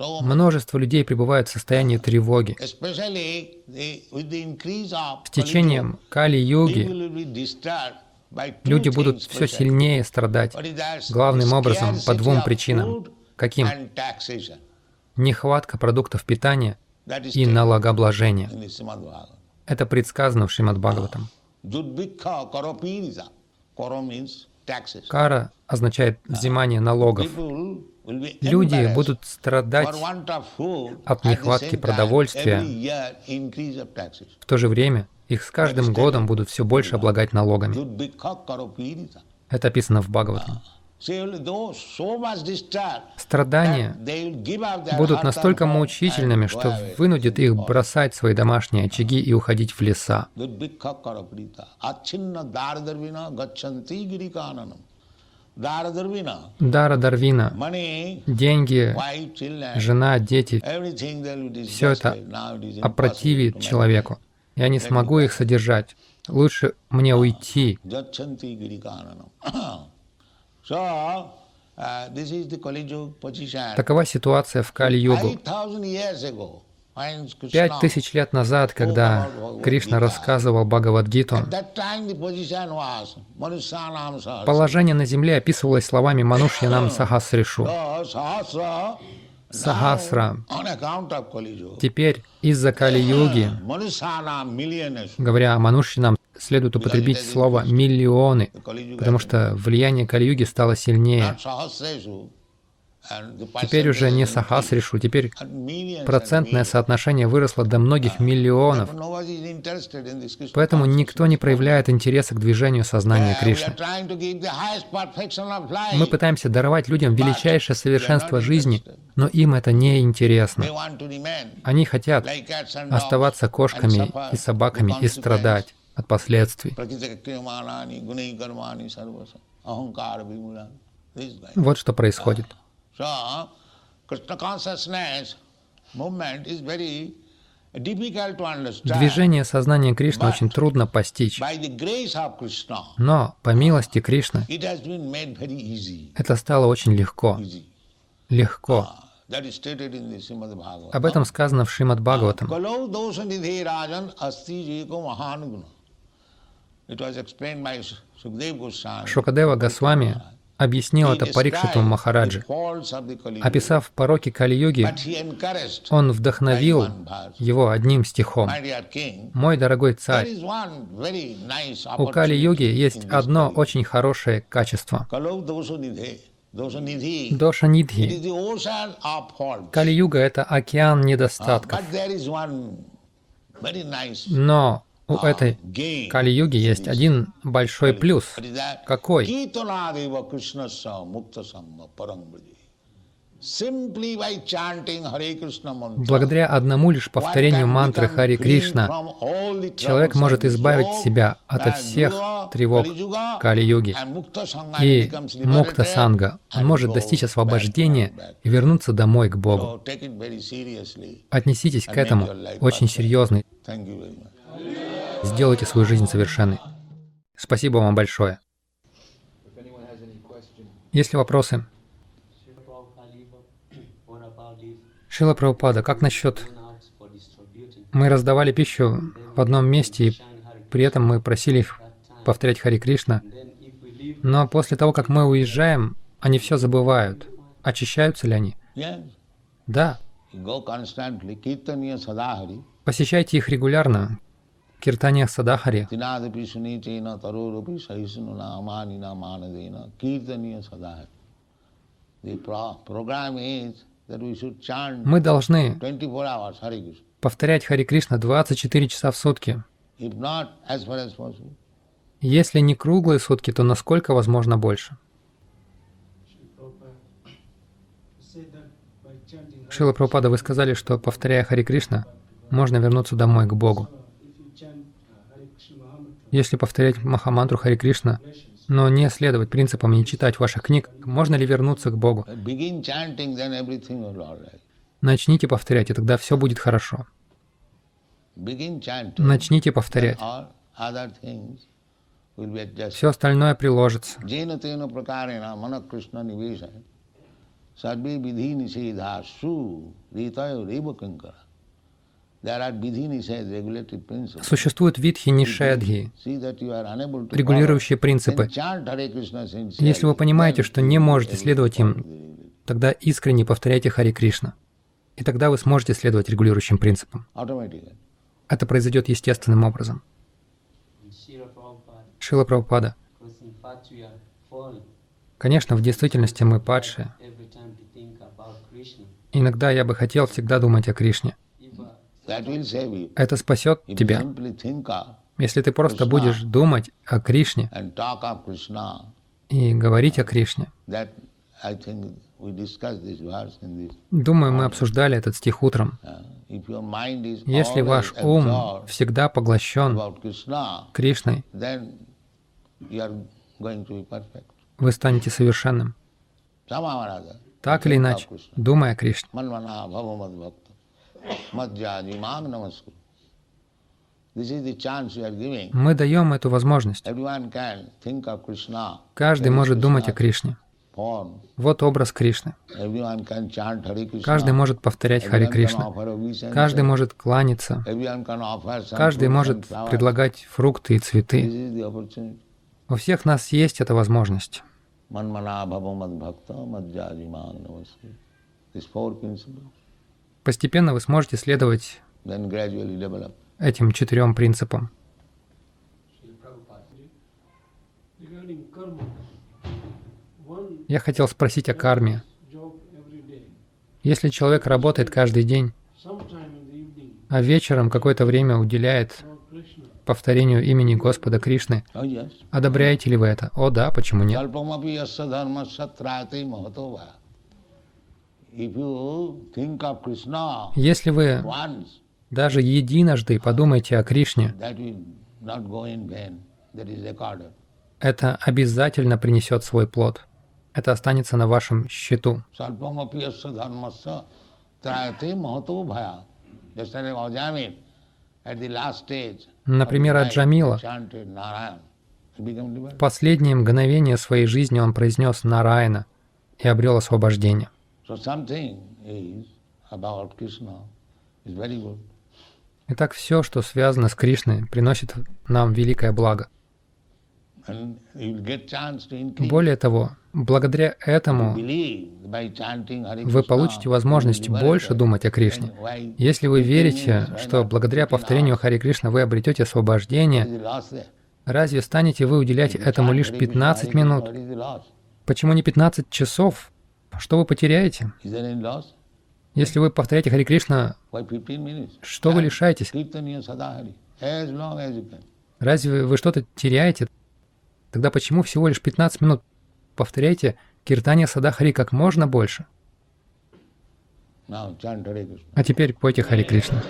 Множество людей пребывают в состоянии тревоги. С течением Кали-юги люди будут все сильнее страдать, главным образом по двум причинам. Каким? Нехватка продуктов питания и налогообложение. Это предсказано в Шримад Бхагаватам. Кара означает взимание налогов. Люди будут страдать от нехватки продовольствия. В то же время их с каждым годом будут все больше облагать налогами. Это описано в Бхагаватам. Страдания будут настолько мучительными, что вынудит их бросать свои домашние очаги и уходить в леса. Дара Дарвина, деньги, жена, дети, все это опротивит человеку. Я не смогу их содержать. Лучше мне уйти. Такова ситуация в Кали-югу. Пять тысяч лет назад, когда Кришна рассказывал Бхагавадгиту, положение на земле описывалось словами Манушьянам Сахасришу. Сахасра. Теперь из-за Кали-юги, говоря о Манушьянам, следует употребить слово «миллионы», потому что влияние Кали-юги стало сильнее. Теперь уже не Сахасришу, теперь процентное соотношение выросло до многих миллионов. Поэтому никто не проявляет интереса к движению сознания Кришны. Мы пытаемся даровать людям величайшее совершенство жизни, но им это не интересно. Они хотят оставаться кошками и собаками и страдать от последствий. Вот что происходит. Движение сознания Кришны очень трудно постичь. Но по милости Кришны это стало очень легко. Легко. Об этом сказано в Шримад Бхагаватам. Шукадева Госвами объяснил это Парикшиту Махараджи. Описав пороки Кали-йоги, он вдохновил его одним стихом. «Мой дорогой царь, у Кали-йоги есть одно очень хорошее качество. Доша Нидхи. Кали-юга — это океан недостатков. Но у этой Кали-юги есть один большой плюс. Какой? Благодаря одному лишь повторению мантры Хари Кришна человек может избавить себя от всех тревог Кали-юги и Мукта Санга. Он может достичь освобождения и вернуться домой к Богу. Отнеситесь к этому очень серьезно. Сделайте свою жизнь совершенной. Спасибо вам большое. Есть ли вопросы? Шила Прабхупада, как насчет... Мы раздавали пищу в одном месте, и при этом мы просили их повторять Хари Кришна. Но после того, как мы уезжаем, они все забывают. Очищаются ли они? Да. Посещайте их регулярно киртаниях Садахари. Мы должны повторять Хари Кришна 24 часа в сутки. Если не круглые сутки, то насколько возможно больше? Шила Прабхупада, вы сказали, что повторяя Хари Кришна, можно вернуться домой к Богу. Если повторять Махамантру Хари Кришна, но не следовать принципам и не читать ваших книг, можно ли вернуться к Богу? Начните повторять, и тогда все будет хорошо. Начните повторять. Все остальное приложится. Существуют витхи to регулирующие принципы. Если вы понимаете, что не можете следовать им, тогда искренне повторяйте Хари Кришна. И тогда вы сможете следовать регулирующим принципам. Это произойдет естественным образом. Шила Прабхупада. Конечно, в действительности мы падшие. Иногда я бы хотел всегда думать о Кришне. Это спасет тебя. Если ты просто будешь думать о Кришне и говорить о Кришне. Думаю, мы обсуждали этот стих утром. Uh, Если ваш ум всегда поглощен Кришной, вы станете совершенным. Так или иначе, думая о Кришне. Мы даем эту возможность. Каждый может думать о Кришне. Вот образ Кришны. Каждый может повторять Хари Кришна. Каждый может кланяться. Каждый может предлагать фрукты и This цветы. У всех нас есть эта возможность. These four principles. Постепенно вы сможете следовать этим четырем принципам. Я хотел спросить о карме. Если человек работает каждый день, а вечером какое-то время уделяет повторению имени Господа Кришны, Oh одобряете ли вы это? О да, почему нет? Если вы даже единожды подумаете о Кришне, это обязательно принесет свой плод. Это останется на вашем счету. Например, of от his Джамила. life, chanted Narayan. He became В liberated. последние мгновения своей жизни он произнес Нараяна и обрел освобождение. So something is about Krishna is very good. Итак, все, что связано с Кришной, приносит нам великое благо. Более того, благодаря этому вы получите возможность больше думать о Кришне. Если вы 15 верите, что благодаря 15 повторению? Хари Кришна вы обретете освобождение, разве станете вы уделять этому лишь Hare Krishna, 15 Hare минут? Почему не 15 часов? Что вы потеряете? Если вы повторяете Хари Кришна, Why 15 minutes? что вы лишаетесь? Разве вы что-то теряете? Тогда почему всего лишь 15 минут? Повторяйте Киртания Садахари как можно больше. А теперь пойте Хари Кришна.